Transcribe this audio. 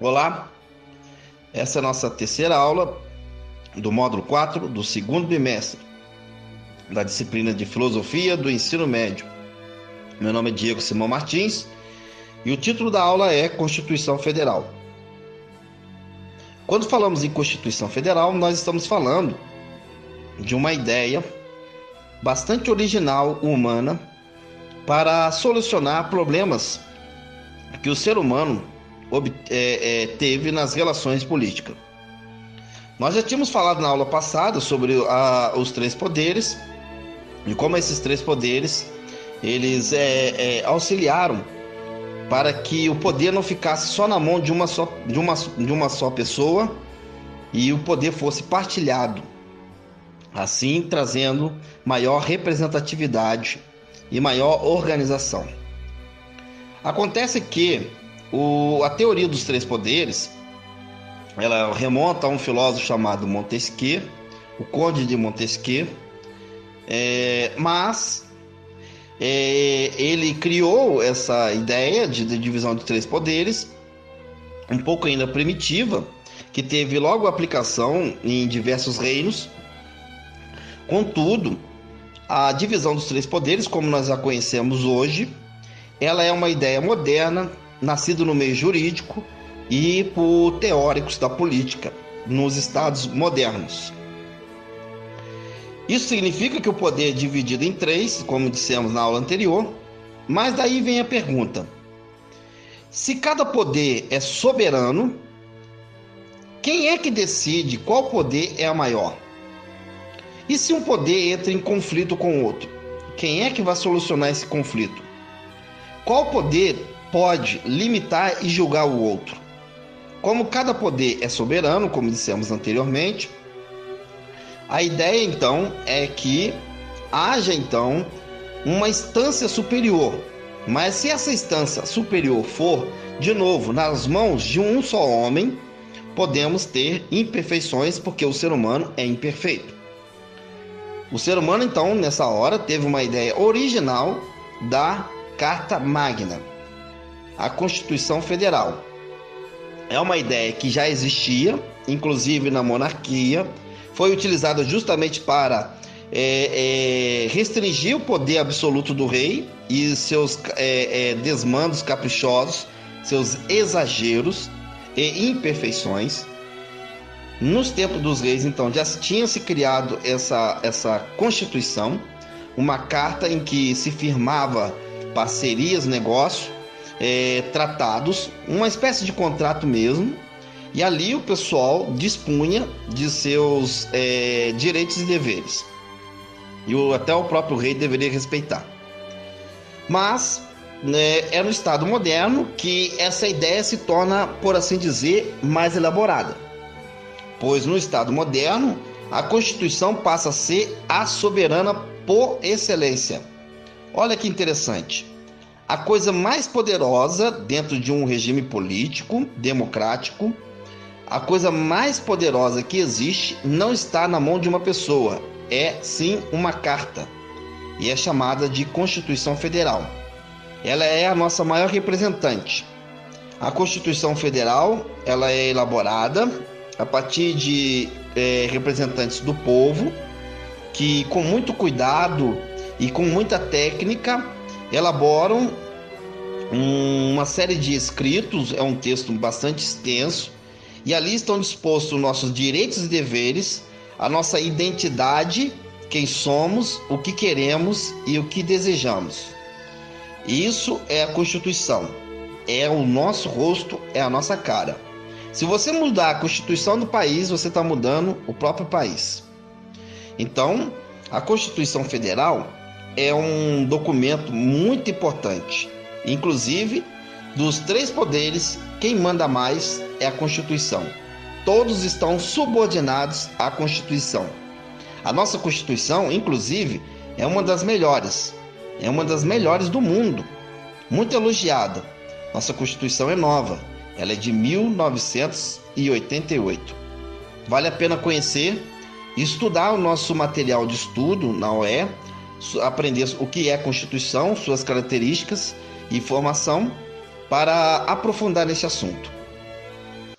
Olá, essa é a nossa terceira aula do módulo 4 do segundo bimestre da disciplina de Filosofia do Ensino Médio. Meu nome é Diego Simão Martins e o título da aula é Constituição Federal. Quando falamos em Constituição Federal, nós estamos falando de uma ideia bastante original humana para solucionar problemas que o ser humano teve nas relações políticas. Nós já tínhamos falado na aula passada sobre a, os três poderes e como esses três poderes eles é, é, auxiliaram para que o poder não ficasse só na mão de uma só, de uma, de uma só pessoa e o poder fosse partilhado, assim trazendo maior representatividade e maior organização. Acontece que o, a teoria dos três poderes ela remonta a um filósofo chamado Montesquieu, o Conde de Montesquieu, é, mas é, ele criou essa ideia de, de divisão de três poderes, um pouco ainda primitiva, que teve logo aplicação em diversos reinos. Contudo, a divisão dos três poderes, como nós a conhecemos hoje, ela é uma ideia moderna, nascida no meio jurídico e por teóricos da política nos estados modernos. Isso significa que o poder é dividido em três, como dissemos na aula anterior, mas daí vem a pergunta: se cada poder é soberano, quem é que decide qual poder é a maior? E se um poder entra em conflito com o outro? Quem é que vai solucionar esse conflito? Qual poder pode limitar e julgar o outro? Como cada poder é soberano, como dissemos anteriormente, a ideia então é que haja então uma instância superior. Mas se essa instância superior for de novo nas mãos de um só homem, podemos ter imperfeições porque o ser humano é imperfeito. O ser humano então nessa hora teve uma ideia original da Carta Magna, a Constituição Federal. É uma ideia que já existia, inclusive na monarquia, foi utilizada justamente para é, é, restringir o poder absoluto do rei e seus é, é, desmandos caprichosos, seus exageros e imperfeições. Nos tempos dos reis, então, já tinha se criado essa, essa constituição, uma carta em que se firmava parcerias, negócios, é, tratados, uma espécie de contrato mesmo, e ali o pessoal dispunha de seus é, direitos e deveres. E o, até o próprio rei deveria respeitar. Mas né, é no Estado moderno que essa ideia se torna, por assim dizer, mais elaborada. Pois no Estado moderno, a Constituição passa a ser a soberana por excelência. Olha que interessante. A coisa mais poderosa dentro de um regime político democrático a coisa mais poderosa que existe não está na mão de uma pessoa, é sim uma carta, e é chamada de Constituição Federal. Ela é a nossa maior representante. A Constituição Federal ela é elaborada a partir de é, representantes do povo que, com muito cuidado e com muita técnica, elaboram uma série de escritos. É um texto bastante extenso e ali estão dispostos nossos direitos e deveres, a nossa identidade, quem somos, o que queremos e o que desejamos. Isso é a Constituição. É o nosso rosto, é a nossa cara. Se você mudar a Constituição do país, você está mudando o próprio país. Então, a Constituição Federal é um documento muito importante. Inclusive, dos três poderes, quem manda mais é a Constituição. Todos estão subordinados à Constituição. A nossa Constituição, inclusive, é uma das melhores. É uma das melhores do mundo. Muito elogiada. Nossa Constituição é nova. Ela é de 1988. Vale a pena conhecer e estudar o nosso material de estudo na OE, aprender o que é Constituição, suas características e formação para aprofundar nesse assunto.